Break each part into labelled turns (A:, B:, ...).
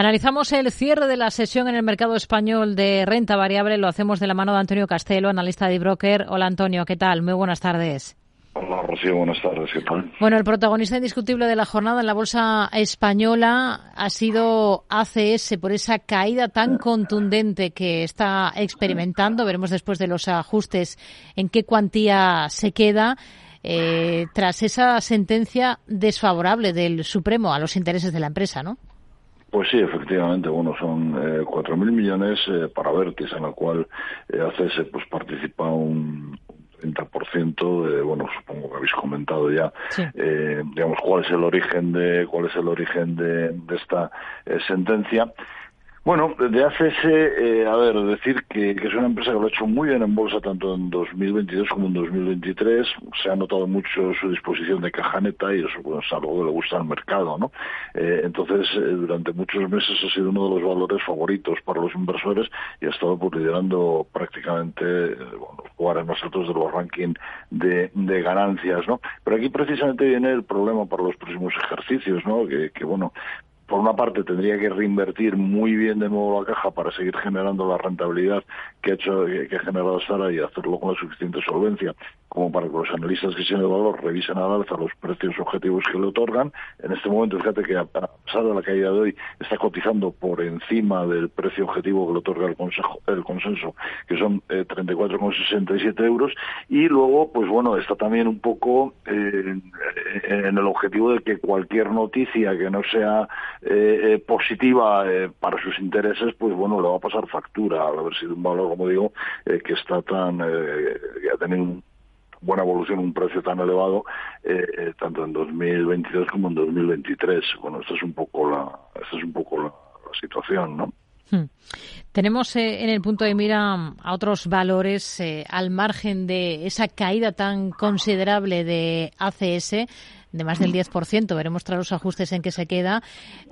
A: Analizamos el cierre de la sesión en el mercado español de renta variable. Lo hacemos de la mano de Antonio Castelo, analista de broker. Hola Antonio, ¿qué tal? Muy buenas tardes.
B: Hola Rocío, buenas tardes. ¿Qué tal?
A: Bueno, el protagonista indiscutible de la jornada en la bolsa española ha sido ACS por esa caída tan contundente que está experimentando. Veremos después de los ajustes en qué cuantía se queda. Eh, tras esa sentencia desfavorable del Supremo a los intereses de la empresa, ¿no?
B: Pues sí, efectivamente, bueno, son eh, 4.000 millones eh, para Vertis, en la cual eh, ACS pues participa un 30%, de, bueno, supongo que habéis comentado ya, eh, digamos, cuál es el origen de, cuál es el origen de, de esta eh, sentencia. Bueno, de ACS, eh, a ver, decir que, que, es una empresa que lo ha hecho muy bien en bolsa tanto en 2022 como en 2023. Se ha notado mucho su disposición de caja neta y eso pues, es algo que le gusta al mercado, ¿no? Eh, entonces, eh, durante muchos meses ha sido uno de los valores favoritos para los inversores y ha estado pues, liderando prácticamente eh, bueno, lugares más altos de los rankings de, de, ganancias, ¿no? Pero aquí precisamente viene el problema para los próximos ejercicios, ¿no? Que, que bueno, por una parte tendría que reinvertir muy bien de nuevo la caja para seguir generando la rentabilidad que ha hecho que ha generado Sara y hacerlo con la suficiente solvencia como para que los analistas que tienen el valor revisen al alza los precios objetivos que le otorgan. En este momento, fíjate que a pesar de la caída de hoy, está cotizando por encima del precio objetivo que le otorga el, consejo, el consenso, que son eh, 34,67 euros. Y luego, pues bueno, está también un poco eh, en el objetivo de que cualquier noticia que no sea eh, eh, positiva eh, para sus intereses, pues bueno, le va a pasar factura al haber sido un valor, como digo, eh, que está tan, eh, que ha tenido un buena evolución, un precio tan elevado, eh, eh, tanto en 2022 como en 2023. Bueno, esta es un poco la, esta es un poco la, situación, ¿no?
A: Hmm. Tenemos eh, en el punto de mira a otros valores eh, al margen de esa caída tan considerable de ACS de más del 10%. Veremos tras los ajustes en que se queda.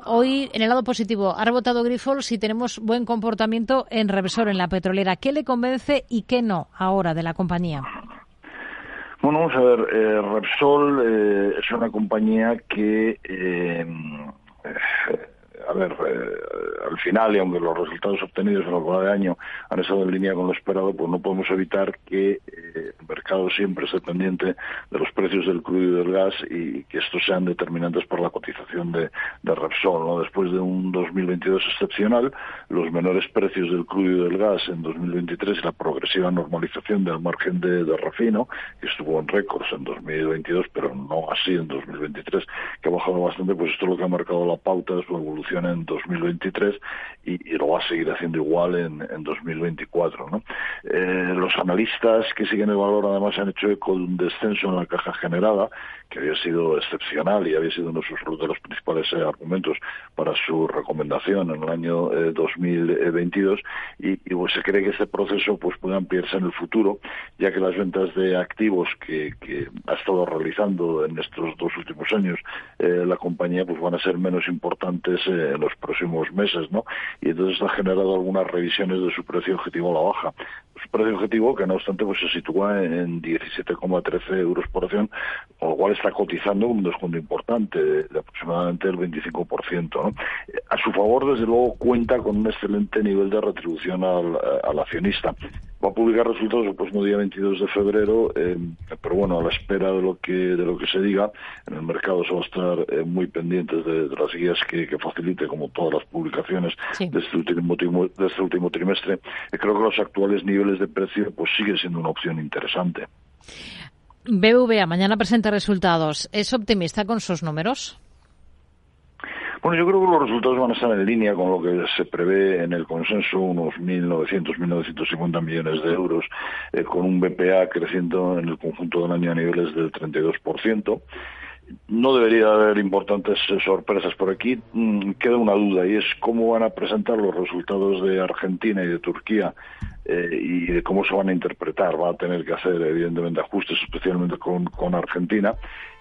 A: Hoy, en el lado positivo, ha rebotado Grifols y tenemos buen comportamiento en Repsol, en la petrolera. ¿Qué le convence y qué no ahora de la compañía?
B: Bueno, vamos a ver, eh, eh, es una compañía que, eh, a ver, eh, al final, y aunque los resultados obtenidos en lo que de año han estado en línea con lo esperado, pues no podemos evitar que eh, el mercado siempre esté pendiente de los precios del crudo y del gas y que estos sean determinantes para la cotización de, de Repsol. Después de un 2022 excepcional, los menores precios del crudo y del gas en 2023 y la progresiva normalización del margen de, de refino, que estuvo en récords en 2022, pero no así en 2023, que ha bajado bastante, pues esto es lo que ha marcado la pauta de su evolución en 2023 y, lo va a seguir haciendo igual en, en 2024. ¿no? Eh, los analistas que siguen el valor además han hecho eco de un descenso en la caja generada que había sido excepcional y había sido uno de, los principales eh, argumentos para su recomendación en el año eh, 2022 y, y pues, se cree que este proceso pues puede ampliarse en el futuro ya que las ventas de activos que, que ha estado realizando en estos dos últimos años eh, la compañía pues van a ser menos importantes eh, en los próximos meses y entonces ha generado algunas revisiones de su precio objetivo a la baja su precio objetivo que no obstante pues se sitúa en 17,13 euros por acción con lo cual está cotizando un descuento importante de aproximadamente el 25%. ¿no? A su favor, desde luego, cuenta con un excelente nivel de retribución al accionista. Va a publicar resultados el próximo día 22 de febrero, eh, pero bueno, a la espera de lo que de lo que se diga, en el mercado se va a estar eh, muy pendientes de, de, las guías que, que, facilite, como todas las publicaciones sí. de, este último, de este último trimestre. Eh, creo que los actuales niveles de precio pues siguen siendo una opción interesante.
A: BVA mañana presenta resultados. ¿Es optimista con sus números?
B: Bueno, yo creo que los resultados van a estar en línea con lo que se prevé en el consenso, unos 1.900, 1.950 millones de euros, eh, con un BPA creciendo en el conjunto del año a niveles del 32%. No debería haber importantes sorpresas por aquí. Mm, queda una duda y es cómo van a presentar los resultados de Argentina y de Turquía eh, y de cómo se van a interpretar. Va a tener que hacer, evidentemente, ajustes, especialmente con, con Argentina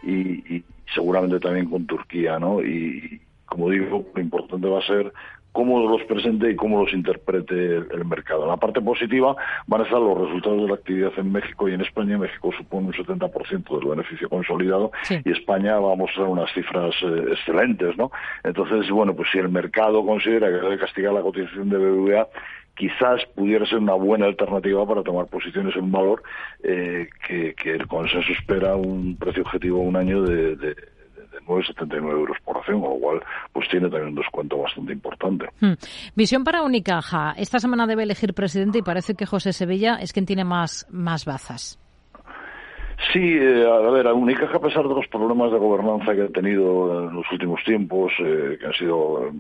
B: y, y, seguramente también con Turquía, ¿no? Y, como digo, lo importante va a ser cómo los presente y cómo los interprete el, mercado. En la parte positiva van a estar los resultados de la actividad en México y en España. México supone un 70% del beneficio consolidado y España va a mostrar unas cifras eh, excelentes, ¿no? Entonces, bueno, pues si el mercado considera que debe castigar la cotización de BBVA, quizás pudiera ser una buena alternativa para tomar posiciones en un valor eh, que, el consenso espera un precio objetivo a un año de 9,79 euros por acción, con lo cual pues tiene también un descuento bastante importante.
A: Hmm. Visión para Unicaja. Esta semana debe elegir presidente y parece que José Sevilla es quien tiene más, más bazas.
B: Sí, eh, a ver, Unicaja, a pesar de los problemas de gobernanza que ha tenido en los últimos tiempos, eh, que han sido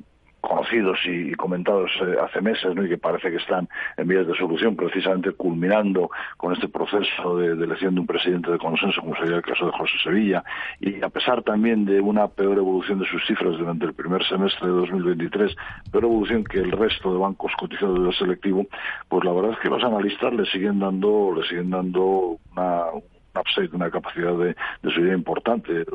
B: conocidos y, comentados eh, hace meses ¿no? y que parece que están en vías de solución, precisamente culminando con este proceso de, elección de un presidente de consenso, como sería el caso de José Sevilla, y a pesar también de una peor evolución de sus cifras durante el primer semestre de 2023, peor evolución que el resto de bancos cotizados del selectivo, pues la verdad es que los analistas le siguen dando, le siguen dando una, una capacidad de, de subida importante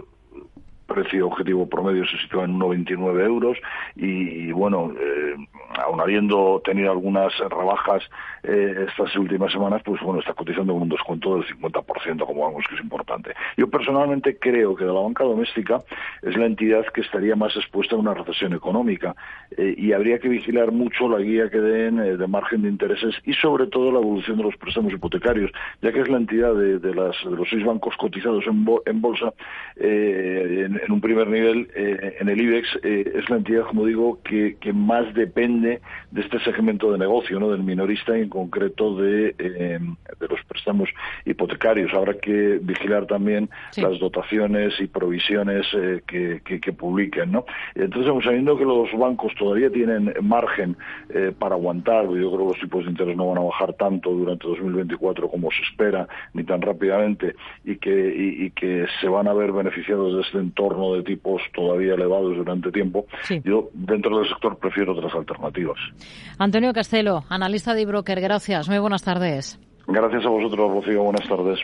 B: precio objetivo promedio se sitúa en 1,29 euros y, bueno, eh, aun habiendo tenido algunas rebajas eh, estas últimas semanas, pues bueno, está cotizando con un descuento del 50%, como vamos, que es importante. Yo personalmente creo que de la banca doméstica es la entidad que estaría más expuesta a una recesión económica eh, y habría que vigilar mucho la guía que den de margen de intereses y sobre todo la evolución de los préstamos hipotecarios, ya que es la entidad de, las, de los seis bancos cotizados en, en bolsa en, en un primer nivel eh, en el IBEX eh, es la entidad, como digo, que, más depende de este segmento de negocio, ¿no? del minorista y en concreto de, eh, de los préstamos hipotecarios. Habrá que vigilar también las dotaciones y provisiones que, que, publiquen. ¿no? Entonces, sabiendo que los bancos todavía tienen margen para aguantar, yo creo que los tipos de interés no van a bajar tanto durante 2024 como se espera, ni tan rápidamente, y que, y que se van a ver beneficiados de este entorno de tipos todavía elevados durante tiempo, yo dentro del sector prefiero otras alternativas.
A: Antonio Castelo, analista de broker, gracias. Muy buenas tardes.
B: Gracias a vosotros, Rocío. Buenas tardes.